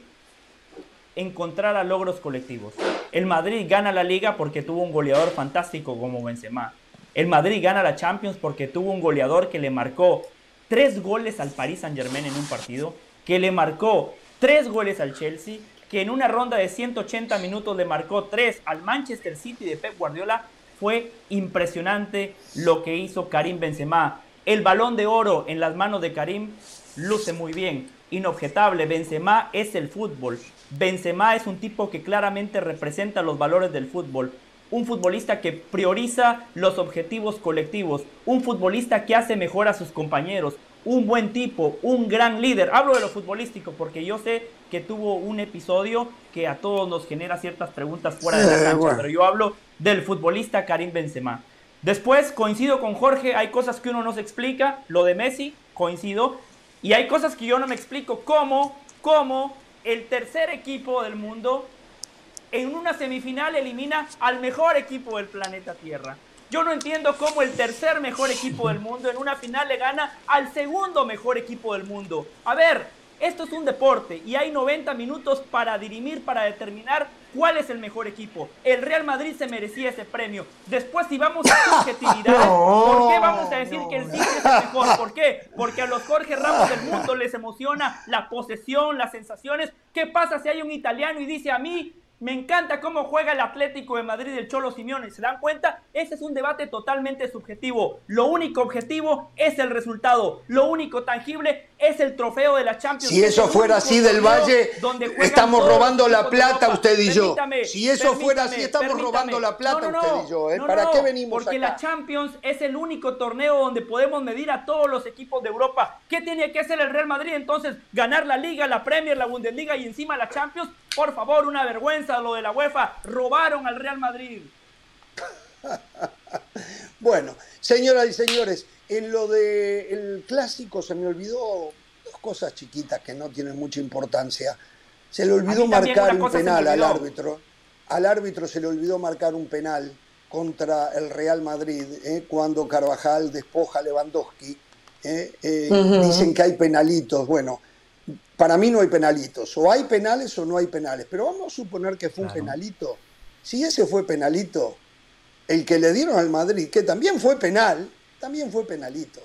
Speaker 3: encontrara logros colectivos. El Madrid gana la liga porque tuvo un goleador fantástico como Benzema. El Madrid gana la Champions porque tuvo un goleador que le marcó tres goles al Paris Saint Germain en un partido, que le marcó tres goles al Chelsea, que en una ronda de 180 minutos le marcó tres al Manchester City de Pep Guardiola. Fue impresionante lo que hizo Karim Benzema. El balón de oro en las manos de Karim luce muy bien, inobjetable. Benzema es el fútbol. Benzema es un tipo que claramente representa los valores del fútbol. Un futbolista que prioriza los objetivos colectivos. Un futbolista que hace mejor a sus compañeros. Un buen tipo, un gran líder. Hablo de lo futbolístico porque yo sé que tuvo un episodio que a todos nos genera ciertas preguntas fuera de la cancha. Pero yo hablo del futbolista Karim Benzema. Después coincido con Jorge, hay cosas que uno no se explica. Lo de Messi, coincido. Y hay cosas que yo no me explico. ¿Cómo? ¿Cómo? el tercer equipo del mundo en una semifinal elimina al mejor equipo del planeta Tierra. Yo no entiendo cómo el tercer mejor equipo del mundo en una final le gana al segundo mejor equipo del mundo. A ver, esto es un deporte y hay 90 minutos para dirimir, para determinar cuál es el mejor equipo. El Real Madrid se merecía ese premio. Después, si vamos a [laughs] subjetividad, ¿por qué vamos a decir que el City es el mejor? ¿Por qué? Porque a los Jorge Ramos del mundo les emociona la posesión, las sensaciones. ¿Qué pasa si hay un italiano y dice a mí me encanta cómo juega el Atlético de Madrid del Cholo Simeone. ¿Se dan cuenta? Ese es un debate totalmente subjetivo. Lo único objetivo es el resultado. Lo único tangible es el trofeo de la Champions.
Speaker 1: Si eso fuera así del Valle, estamos robando la plata usted y yo. Si eso fuera así, estamos robando la plata usted y yo. ¿eh? ¿Para qué venimos
Speaker 3: Porque la Champions es el único torneo donde podemos medir a todos los equipos de Europa. ¿Qué tiene que hacer el Real Madrid entonces? ¿Ganar la Liga, la Premier, la Bundesliga y encima la Champions? Por favor, una vergüenza lo de la UEFA. Robaron al Real Madrid. [laughs]
Speaker 1: bueno, señoras y señores, en lo del clásico se me olvidó dos cosas chiquitas que no tienen mucha importancia. Se le olvidó marcar un penal al árbitro. Al árbitro se le olvidó marcar un penal contra el Real Madrid eh, cuando Carvajal despoja a Lewandowski. Eh, eh, dicen que hay penalitos. Bueno, para mí no hay penalitos. O hay penales o no hay penales. Pero vamos a suponer que fue un penalito. Si ese fue penalito, el que le dieron al Madrid, que también fue penal, también fue penalito.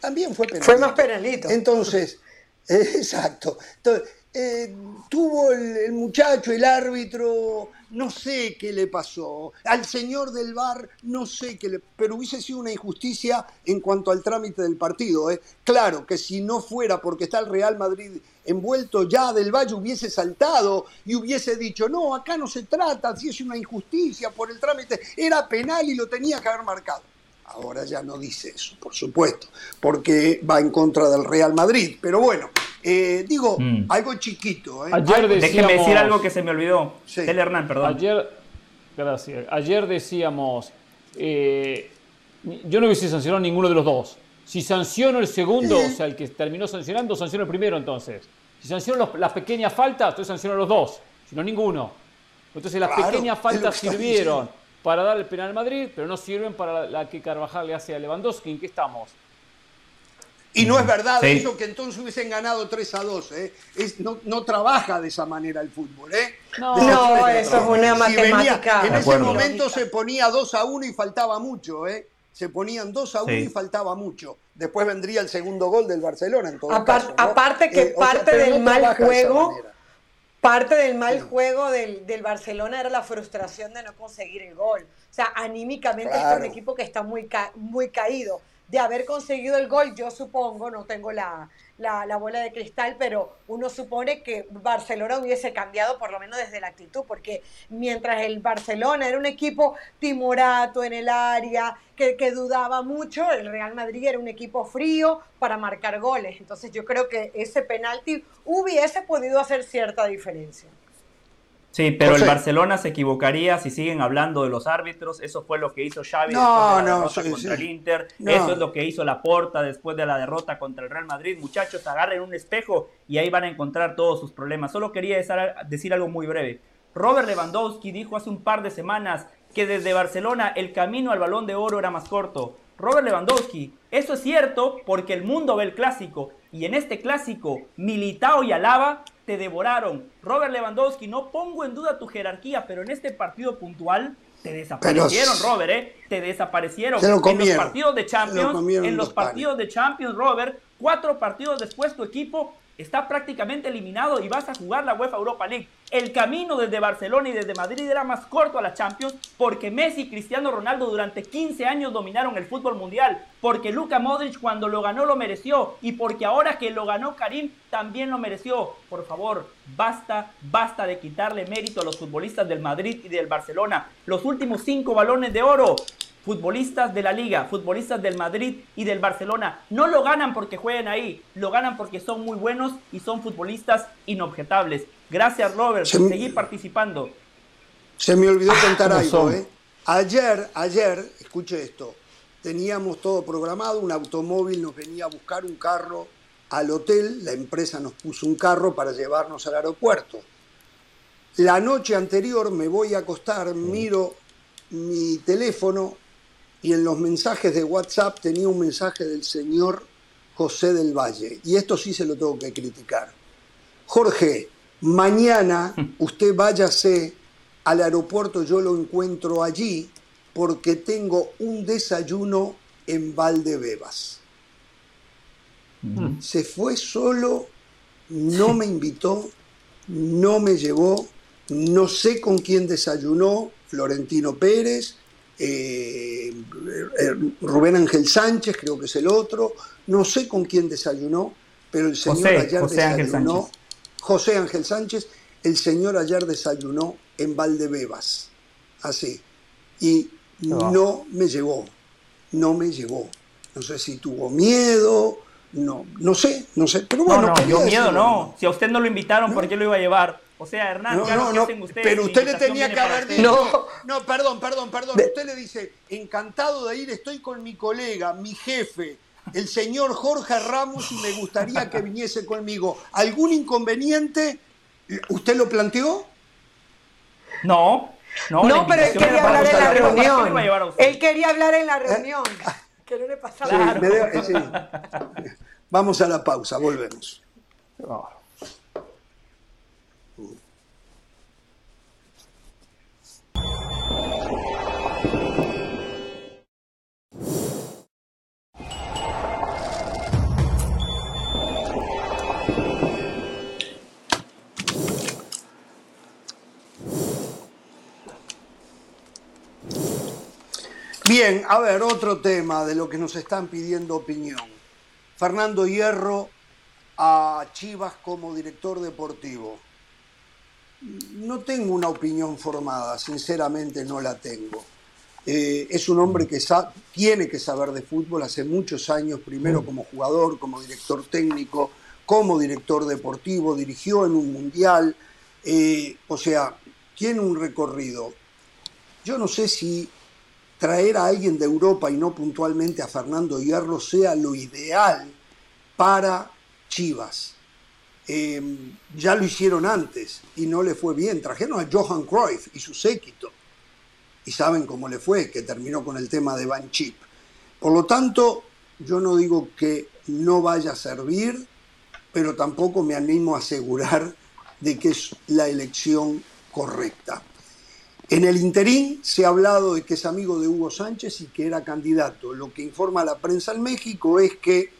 Speaker 1: También fue penalito.
Speaker 4: Fue más penalito.
Speaker 1: Entonces, [laughs] exacto. Entonces, eh, tuvo el, muchacho, el árbitro, no sé qué le pasó. Al señor del bar, no sé qué le... Pero hubiese sido una injusticia en cuanto al trámite del partido. ¿eh? Claro que si no fuera porque está el Real Madrid envuelto ya del Valle, hubiese saltado y hubiese dicho, no, acá no se trata, si es una injusticia por el trámite, era penal y lo tenía que haber marcado. Ahora ya no dice eso, por supuesto, porque va en contra del Real Madrid. Pero bueno, eh, digo, mm. algo chiquito. ¿eh?
Speaker 3: Ayer Déjeme decir algo que se me olvidó. Sí. Hernán, perdón.
Speaker 2: Ayer, gracias. Ayer decíamos, eh, yo no hubiese sancionado ninguno de los dos. Si sanciono el segundo, o sea, el que terminó sancionando, sanciono el primero entonces. Si sanciono las pequeñas faltas, entonces sanciono los dos, si no ninguno. Entonces las pequeñas faltas sirvieron para dar el penal al Madrid, pero no sirven para la, que Carvajal le hace a Lewandowski. ¿En qué estamos?
Speaker 1: Y no es verdad eso que entonces hubiesen ganado 3 a 2. ¿eh? no, trabaja de esa manera el fútbol. ¿eh?
Speaker 4: No, eso es una matemática.
Speaker 1: en ese momento se ponía 2 a 1 y faltaba mucho. ¿eh? Se ponían 2 a 1 y faltaba mucho. Después vendría el segundo gol del Barcelona. En todo
Speaker 4: Aparte que eh, parte del mal juego parte del mal juego del, del, Barcelona era la frustración de no conseguir el gol. O sea, anímicamente es un equipo que está muy, muy caído de haber conseguido el gol, yo supongo, no tengo la, la, bola de cristal, pero uno supone que Barcelona hubiese cambiado por lo menos desde la actitud, porque mientras el Barcelona era un equipo timorato en el área, que, que dudaba mucho, el Real Madrid era un equipo frío para marcar goles. Entonces yo creo que ese penalti hubiese podido hacer cierta diferencia.
Speaker 3: Sí, pero el Barcelona se equivocaría si siguen hablando de los árbitros. Eso fue lo que hizo Xavi
Speaker 1: no,
Speaker 3: después de la contra el Inter. Eso es lo que hizo Laporta después de la derrota contra el Real Madrid. Muchachos, agarren un espejo y ahí van a encontrar todos sus problemas. Solo quería decir algo muy breve. Robert Lewandowski dijo hace un par de semanas que desde Barcelona el camino al balón de oro era más corto. Robert Lewandowski, eso es cierto porque el mundo ve el clásico y en este clásico Militao y Alaba te devoraron. Robert Lewandowski, no pongo en duda tu jerarquía, pero en este partido puntual te desaparecieron, Robert, ¿eh? Te desaparecieron. en los partidos de Champions, en los partidos de Champions, Robert, cuatro partidos después tu equipo está prácticamente eliminado y vas a jugar la UEFA Europa League. El camino desde Barcelona y desde Madrid era más corto a la Champions porque Messi y Cristiano Ronaldo durante 15 años dominaron el fútbol mundial, porque Luka Modric cuando lo ganó lo mereció y porque ahora que lo ganó Karim también lo mereció. Por favor, basta, basta de quitarle mérito a los futbolistas del Madrid y del Barcelona. Los últimos cinco balones de oro futbolistas de la liga, futbolistas del Madrid y del Barcelona, no lo ganan porque jueguen ahí, lo ganan porque son muy buenos y son futbolistas inobjetables. Gracias Robert por seguir participando.
Speaker 1: Se me olvidó ah, contar algo, ¿eh? Ayer, ayer, escuche esto, teníamos todo programado, un automóvil nos venía a buscar un carro al hotel, la empresa nos puso un carro para llevarnos al aeropuerto. La noche anterior me voy a acostar, miro mi teléfono, y en los mensajes de WhatsApp tenía un mensaje del señor José del Valle. Y esto sí se lo tengo que criticar. Jorge, mañana usted váyase al aeropuerto, yo lo encuentro allí porque tengo un desayuno en Valdebebas. Se fue solo, no me invitó, no me llevó, no sé con quién desayunó, Florentino Pérez, eh, eh, Rubén Ángel Sánchez, creo que es el otro, no sé con quién desayunó, pero el señor ayer José desayunó, Ángel José Ángel Sánchez, el señor ayer desayunó en Valdebebas, así, y no me llevó, no me llevó. No sé si tuvo miedo, no, no sé, no sé, pero bueno.
Speaker 3: No, no, yo miedo no. Si a usted no lo invitaron, ¿por qué lo iba a llevar? O sea, Hernán,
Speaker 1: no, no, pero usted le tenía que haber dicho. No. no, perdón, perdón, perdón. Usted le dice, encantado de ir, estoy con mi colega, mi jefe, el señor Jorge Ramos, y me gustaría que viniese conmigo. ¿Algún inconveniente? ¿Usted lo planteó?
Speaker 3: No.
Speaker 4: No, no pero él quería hablar en la reunión. Él quería hablar en la reunión. Que no le pasaba. Sí,
Speaker 1: Vamos a la pausa, volvemos. Bien, a ver, otro tema de lo que nos están pidiendo opinión. Fernando Hierro a Chivas como director deportivo. No tengo una opinión formada, sinceramente no la tengo. Eh, es un hombre que tiene que saber de fútbol hace muchos años, primero como jugador, como director técnico, como director deportivo, dirigió en un mundial, eh, o sea, tiene un recorrido. Yo no sé si traer a alguien de Europa y no puntualmente a Fernando Hierro sea lo ideal para Chivas. Em, ya lo hicieron antes y no le fue bien. Trajeron a Johan Cruyff y su séquito. Y saben cómo le fue, que terminó con el tema de Van Chip. Por lo tanto, yo no digo que no vaya a servir, pero tampoco me animo a asegurar de que es la elección correcta. En el interín se ha hablado de que es amigo de Hugo Sánchez y que era candidato. Lo que informa la prensa en México es que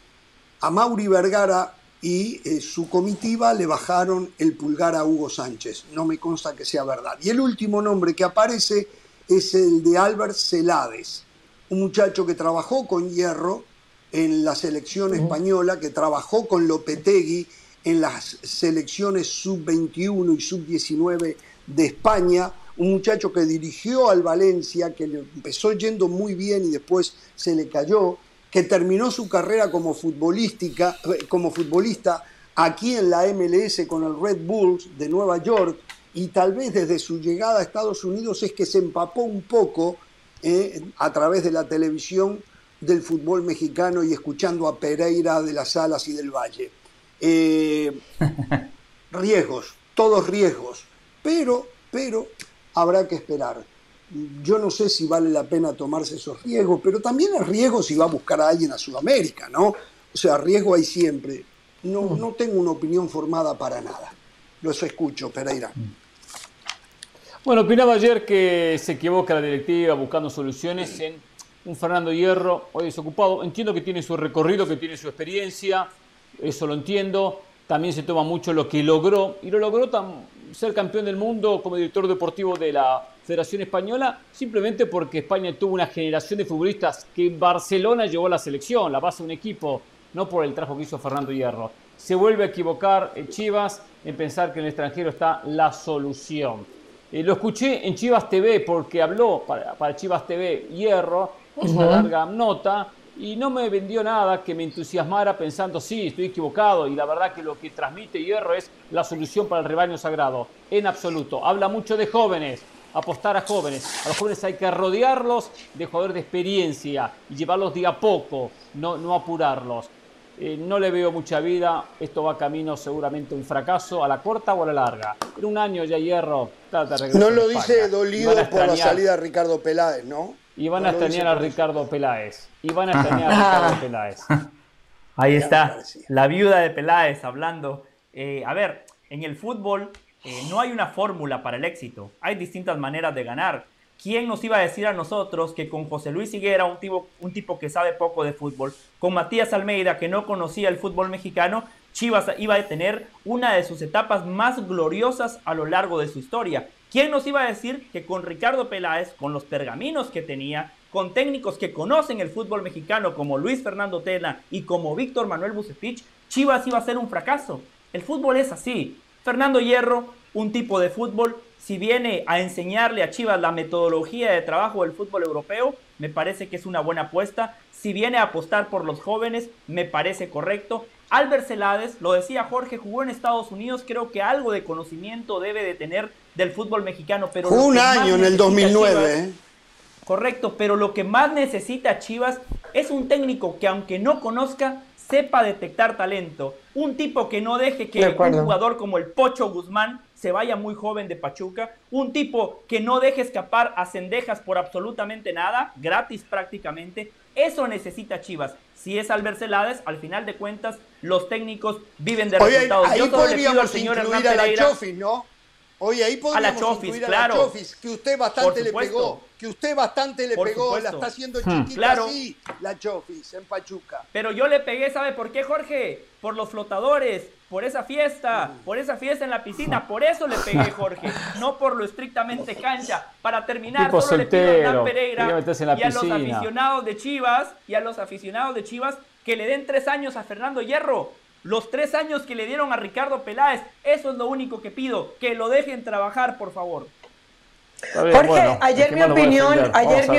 Speaker 1: a Mauri Vergara y eh, su comitiva le bajaron el pulgar a Hugo Sánchez. No me consta que sea verdad. Y el último nombre que aparece es el de Albert Celades, un muchacho que trabajó con Hierro en la selección española, que trabajó con Lopetegui en las selecciones sub-21 y sub-19 de España un muchacho que dirigió al Valencia, que le empezó yendo muy bien y después se le cayó, que terminó su carrera como, futbolística, eh, como futbolista aquí en la MLS con el Red Bulls de Nueva York y tal vez desde su llegada a Estados Unidos es que se empapó un poco eh, a través de la televisión del fútbol mexicano y escuchando a Pereira de las Alas y del Valle. Eh, [laughs] riesgos, todos riesgos, pero, pero habrá que esperar. Yo no sé si vale la pena tomarse esos riesgos, pero también es riesgo si va a buscar a alguien a Sudamérica, ¿no? O sea, riesgo hay siempre. No, mm. no tengo una opinión formada para nada. Los escucho, Pereira. Mm.
Speaker 2: Bueno, opinaba ayer que se equivoca la directiva buscando soluciones en un Fernando Hierro hoy desocupado. Entiendo que tiene su recorrido, que tiene su experiencia, eso lo entiendo. También se toma mucho lo que logró y lo logró ser campeón del mundo como director deportivo de la Federación Española simplemente porque España tuvo una generación de futbolistas que Barcelona llevó a la selección, la base de un equipo, no por el trabajo que hizo Fernando Hierro. Se vuelve a equivocar Chivas en pensar que en el extranjero está la solución. Eh, lo escuché en Chivas TV porque habló para, Chivas TV Hierro, es una larga nota, y no me vendió nada que me entusiasmara pensando, sí, estoy equivocado, y la verdad que lo que transmite Hierro es la solución para el rebaño sagrado, en absoluto. Habla mucho de jóvenes, apostar a jóvenes. A los jóvenes hay que rodearlos de jugadores de experiencia y llevarlos de a poco, no, no apurarlos. Eh, no le veo mucha vida, esto va camino seguramente un fracaso, a la corta o a la larga. En un año ya Hierro
Speaker 1: No lo dice dolido por la salida de Ricardo Peláez, ¿no?
Speaker 2: Y van a extrañar a Ricardo Peláez. Y van a extrañar a Ricardo [laughs] Peláez.
Speaker 3: Ahí está, la viuda de Peláez hablando. Eh, a ver, en el fútbol eh, no hay una fórmula para el éxito. Hay distintas maneras de ganar. ¿Quién nos iba a decir a nosotros que con José Luis Higuera, un tipo, un tipo que sabe poco de fútbol, con Matías Almeida, que no conocía el fútbol mexicano, Chivas iba a tener una de sus etapas más gloriosas a lo largo de su historia? ¿Quién nos iba a decir que con Ricardo Peláez, con los pergaminos que tenía, con técnicos que conocen el fútbol mexicano como Luis Fernando Tena y como Víctor Manuel Bucetich, Chivas iba a ser un fracaso? El fútbol es así. Fernando Hierro, un tipo de fútbol si viene a enseñarle a Chivas la metodología de trabajo del fútbol europeo, me parece que es una buena apuesta. Si viene a apostar por los jóvenes, me parece correcto. Albert Celades, lo decía Jorge, jugó en Estados Unidos, creo que algo de conocimiento debe de tener del fútbol mexicano. Pero
Speaker 1: un año en el 2009. ¿eh?
Speaker 3: correcto, pero lo que más necesita Chivas es un técnico que aunque no conozca, sepa detectar talento. Un tipo que no deje que un jugador como el Pocho Guzmán se vaya muy joven de Pachuca. Un tipo que no deje escapar a cendejas por absolutamente nada, gratis prácticamente. Eso necesita Chivas. Si es Albert Celades, al final de cuentas, los técnicos viven de resultados.
Speaker 1: Ahí, podríamos incluir a la ¿no? Oye, ahí podríamos
Speaker 3: a la claro. a la
Speaker 1: Chofis, que usted bastante le pegó, que usted bastante le pegó, la está haciendo hmm. chiquita claro. así, la Chofis, en Pachuca.
Speaker 3: Pero yo le pegué, ¿sabe por qué, Jorge? Por los flotadores, por esa fiesta, hmm. por esa fiesta en la piscina, por eso le pegué, [laughs] Jorge, no por lo estrictamente cancha. Para terminar, solo le pido a Pereira y a los aficionados de Chivas, y a los aficionados de Chivas, que le den tres años a Fernando Hierro, los tres años que le dieron a Ricardo Peláez. Eso es lo único que pido, que lo dejen trabajar, por favor.
Speaker 4: Jorge, ayer mi opinión, ayer mi,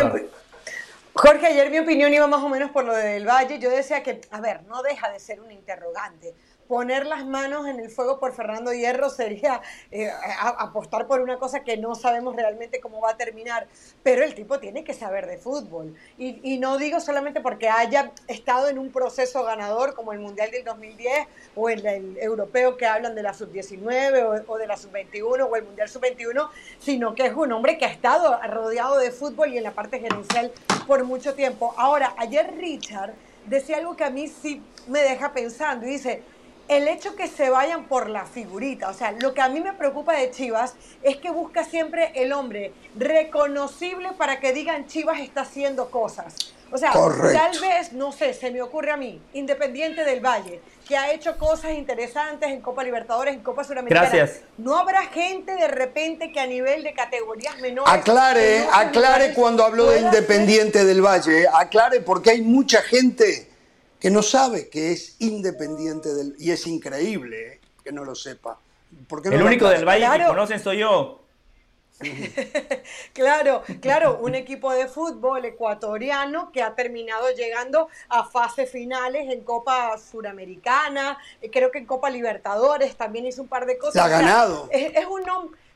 Speaker 4: Jorge, ayer mi opinión iba más o menos por lo del Valle. Yo decía que, a ver, no deja de ser un interrogante poner las manos en el fuego por Fernando Hierro sería eh, apostar por una cosa que no sabemos realmente cómo va a terminar, pero el tipo tiene que saber de fútbol. Y, no digo solamente porque haya estado en un proceso ganador como el Mundial del 2010 o el, el europeo que hablan de la sub-19 o, o, de la sub-21 o el Mundial sub-21, sino que es un hombre que ha estado rodeado de fútbol y en la parte gerencial por mucho tiempo. Ahora, ayer Richard decía algo que a mí sí me deja pensando y dice, el hecho que se vayan por la figurita, o sea, lo que a mí me preocupa de Chivas es que busca siempre el hombre reconocible para que digan Chivas está haciendo cosas. O sea, tal vez, no sé, se me ocurre a mí, Independiente del Valle, que ha hecho cosas interesantes en Copa Libertadores, en Copa Suramericana.
Speaker 3: Gracias.
Speaker 4: No habrá gente de repente que a nivel de categorías menores.
Speaker 1: Aclare, aclare cuando habló de Independiente del Valle, aclare porque hay mucha gente que no sabe que es independiente del... Y es increíble ¿eh? que no lo sepa.
Speaker 3: el único del Valle que conocen soy yo. [laughs]
Speaker 4: claro, claro, un equipo de fútbol ecuatoriano que ha terminado llegando a fases finales en Copa Suramericana, eh, creo que en Copa Libertadores también hizo un par de cosas.
Speaker 1: ha ganado.
Speaker 4: es, un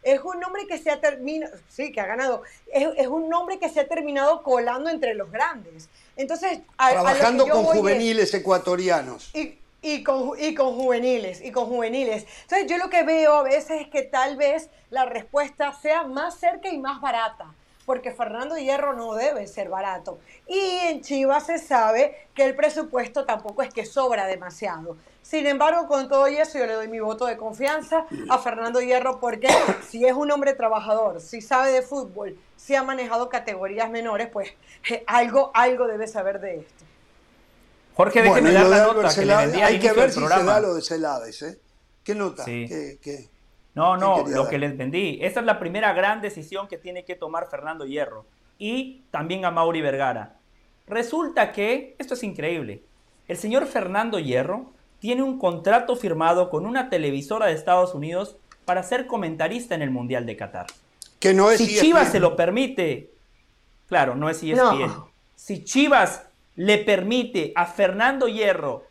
Speaker 4: es un nombre que se ha terminado, sí, que ha ganado, es, un nombre que se ha terminado colando entre los grandes. Entonces,
Speaker 1: trabajando con juveniles ecuatorianos.
Speaker 4: Y, y con, y con juveniles, y con juveniles. Entonces yo lo que veo a veces es que tal vez la respuesta sea más cerca y más barata porque Fernando Hierro no debe ser barato. Y en Chivas se sabe que el presupuesto tampoco es que sobra demasiado. Sin embargo, con todo eso, yo le doy mi voto de confianza a Fernando Hierro porque [coughs] si es un hombre trabajador, si sabe de fútbol, si ha manejado categorías menores, pues eh, algo, algo debe saber de esto.
Speaker 3: Jorge, déjeme dar la nota que le
Speaker 1: Hay que ver si se da lo de Celades, ¿eh? ¿Qué nota? ¿Qué, qué?
Speaker 3: No, no, lo que les vendí. Esa es la primera gran decisión que tiene que tomar Fernando Hierro. Y también a Mauri Vergara. Resulta que, esto es increíble, el señor Fernando Hierro tiene un contrato firmado con una televisora de Estados Unidos para ser comentarista en el Mundial de Qatar.
Speaker 1: Que no es
Speaker 3: Si Chivas se lo permite, claro, no es ESPN. Si Chivas le permite a Fernando Hierro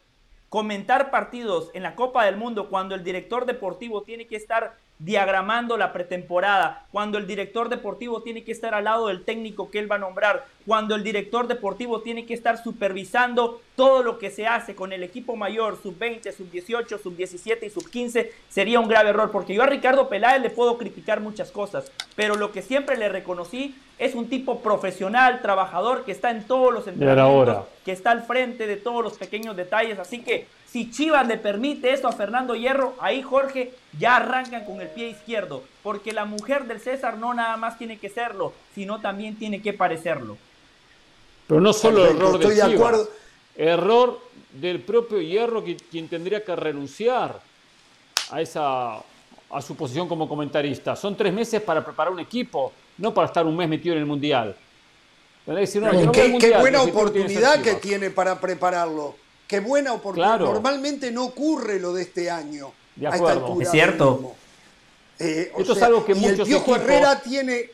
Speaker 3: comentar partidos en la Copa del Mundo cuando el director deportivo tiene que estar diagramando la pretemporada, cuando el director deportivo tiene que estar al lado del técnico que él va a nombrar, cuando el director deportivo tiene que estar supervisando todo lo que se hace con el equipo mayor, sub-20, sub-18, sub-17 y sub-15, sería un grave error, porque yo a Ricardo Peláez le puedo criticar muchas cosas, pero lo que siempre le reconocí es un tipo profesional, trabajador, que está en todos los entrenamientos, que está al frente de todos los pequeños detalles, así que si Chivas le permite esto a Fernando Hierro, ahí Jorge ya arrancan con el pie izquierdo, porque la mujer del César no nada más tiene que serlo, sino también tiene que parecerlo.
Speaker 2: Pero no solo error de Chivas, error del propio Hierro quien tendría que renunciar a esa a su posición como comentarista. Son tres meses para preparar un equipo, no para estar un mes metido en el mundial.
Speaker 1: qué, buena oportunidad que tiene para prepararlo. Qué buena oportunidad. Normalmente no ocurre lo de este año.
Speaker 3: De acuerdo, es cierto.
Speaker 1: Eh, Esto es algo que y el Piojo Herrera tiene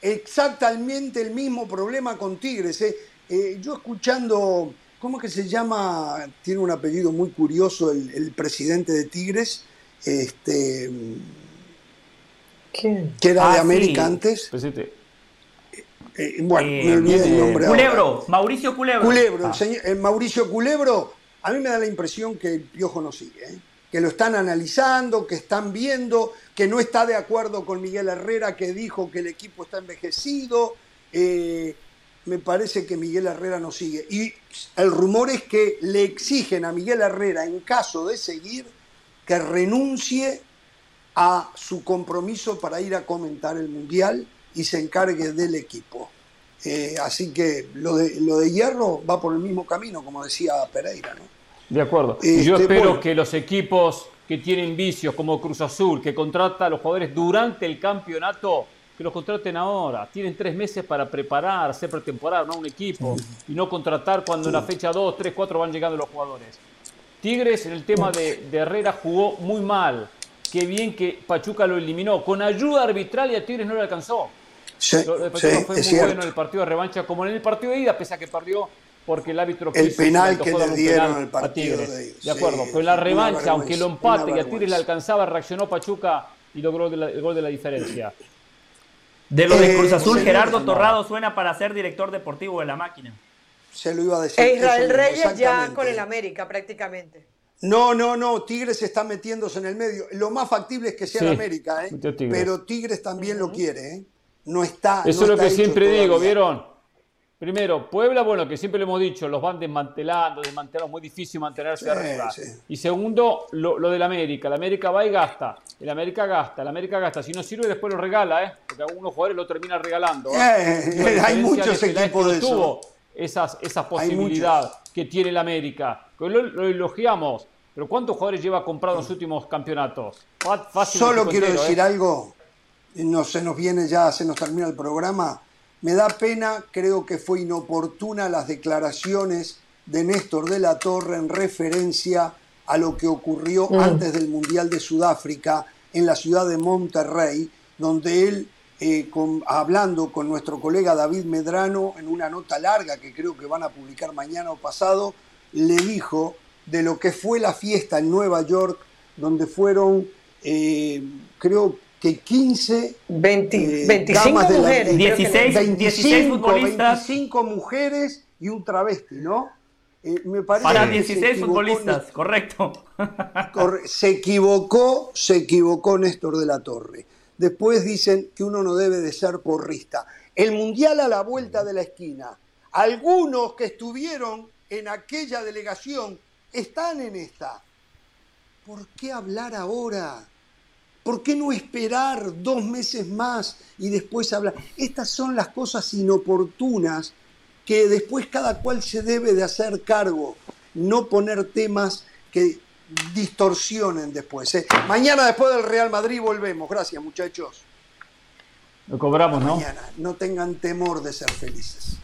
Speaker 1: exactamente el mismo problema con Tigres. Eh. Eh, yo escuchando, ¿cómo que se llama? Tiene un apellido muy curioso el, presidente de Tigres. Este, ¿Quién? Que era de ah, América antes. Presidente. Bueno, me olvidé el nombre.
Speaker 3: Culebro, Mauricio Culebro.
Speaker 1: Culebro, el Mauricio Culebro a mí me da la impresión que el Piojo no sigue, ¿eh? que lo están analizando, que están viendo, que no está de acuerdo con Miguel Herrera, que dijo que el equipo está envejecido. Eh, me parece que Miguel Herrera no sigue. Y el rumor es que le exigen a Miguel Herrera, en caso de seguir, que renuncie a su compromiso para ir a comentar el Mundial y se encargue del equipo. Eh, así que lo de, lo de Hierro va por el mismo camino, como decía Pereira. ¿no?
Speaker 2: De acuerdo. y yo este, espero que los equipos que tienen vicios como Cruz Azul, que contrata a los jugadores durante el campeonato, que los contraten ahora. Tienen tres meses para preparar, hacer pretemporada, no un equipo, y no contratar cuando en la fecha 2, 3, 4 van llegando los jugadores. Tigres en el tema de, Herrera jugó muy mal. Qué bien que Pachuca lo eliminó. Con ayuda arbitral y a Tigres no le alcanzó.
Speaker 1: Sí, Pachuca
Speaker 2: fue muy bueno en el partido de revancha como en el partido de ida, pese a que perdió porque el árbitro
Speaker 1: el penal que le dieron al partido
Speaker 2: de, de acuerdo pero la revancha aunque lo empate y a Tigres le alcanzaba reaccionó Pachuca y logró el gol de la diferencia.
Speaker 3: De lo de Cruz eh, Azul Gerardo Torrado suena para ser director deportivo de la máquina.
Speaker 1: Se lo iba a decir
Speaker 4: e Israel Reyes ya con el América prácticamente.
Speaker 1: No, no, no, Tigres está metiéndose en el medio. Lo más factible es que sea el América, ¿eh? pero Tigres también lo quiere. ¿eh? No está.
Speaker 2: Eso es lo que siempre digo, ¿vieron? Primero, Puebla, bueno, que siempre lo hemos dicho, los van desmantelando, desmantelando, muy difícil mantenerse arriba. Y segundo, lo, lo del América. La América va y gasta. El América gasta, el América gasta. Si no sirve, después lo regala, ¿eh? Porque algunos jugadores lo terminan regalando.
Speaker 1: ¿eh? Eh, hay muchos equipos de eso.
Speaker 2: tuvo esas, esa posibilidad que tiene el América. Lo, lo, elogiamos. Pero ¿cuántos jugadores lleva comprado en los últimos campeonatos?
Speaker 1: Fácil Solo quiero decir ¿eh? algo. No, se nos viene ya, se nos termina el programa me da pena, creo que fue inoportuna las declaraciones de Néstor de la Torre en referencia a lo que ocurrió mm. antes del Mundial de Sudáfrica en la ciudad de Monterrey, donde él, eh, hablando con nuestro colega David Medrano en una nota larga que creo que van a publicar mañana o pasado, le dijo de lo que fue la fiesta en Nueva York, donde fueron, eh, creo que 15,
Speaker 4: 20, 25 eh, mujeres.
Speaker 3: 16, 25, futbolistas.
Speaker 1: 25 mujeres y un travesti, ¿no?
Speaker 3: Eh, me parece Para 16 futbolistas, correcto.
Speaker 1: se equivocó, se equivocó Néstor de la Torre. Después dicen que uno no debe de ser porrista. El Mundial a la vuelta de la esquina. Algunos que estuvieron en aquella delegación están en esta. ¿Por qué hablar ahora? ¿Por qué no esperar dos meses más y después hablar? Estas son las cosas inoportunas que después cada cual se debe de hacer cargo, no poner temas que distorsionen después. ¿eh? Mañana después del Real Madrid volvemos. Gracias muchachos.
Speaker 2: Lo cobramos, ¿no?
Speaker 1: Mañana. No tengan temor de ser felices.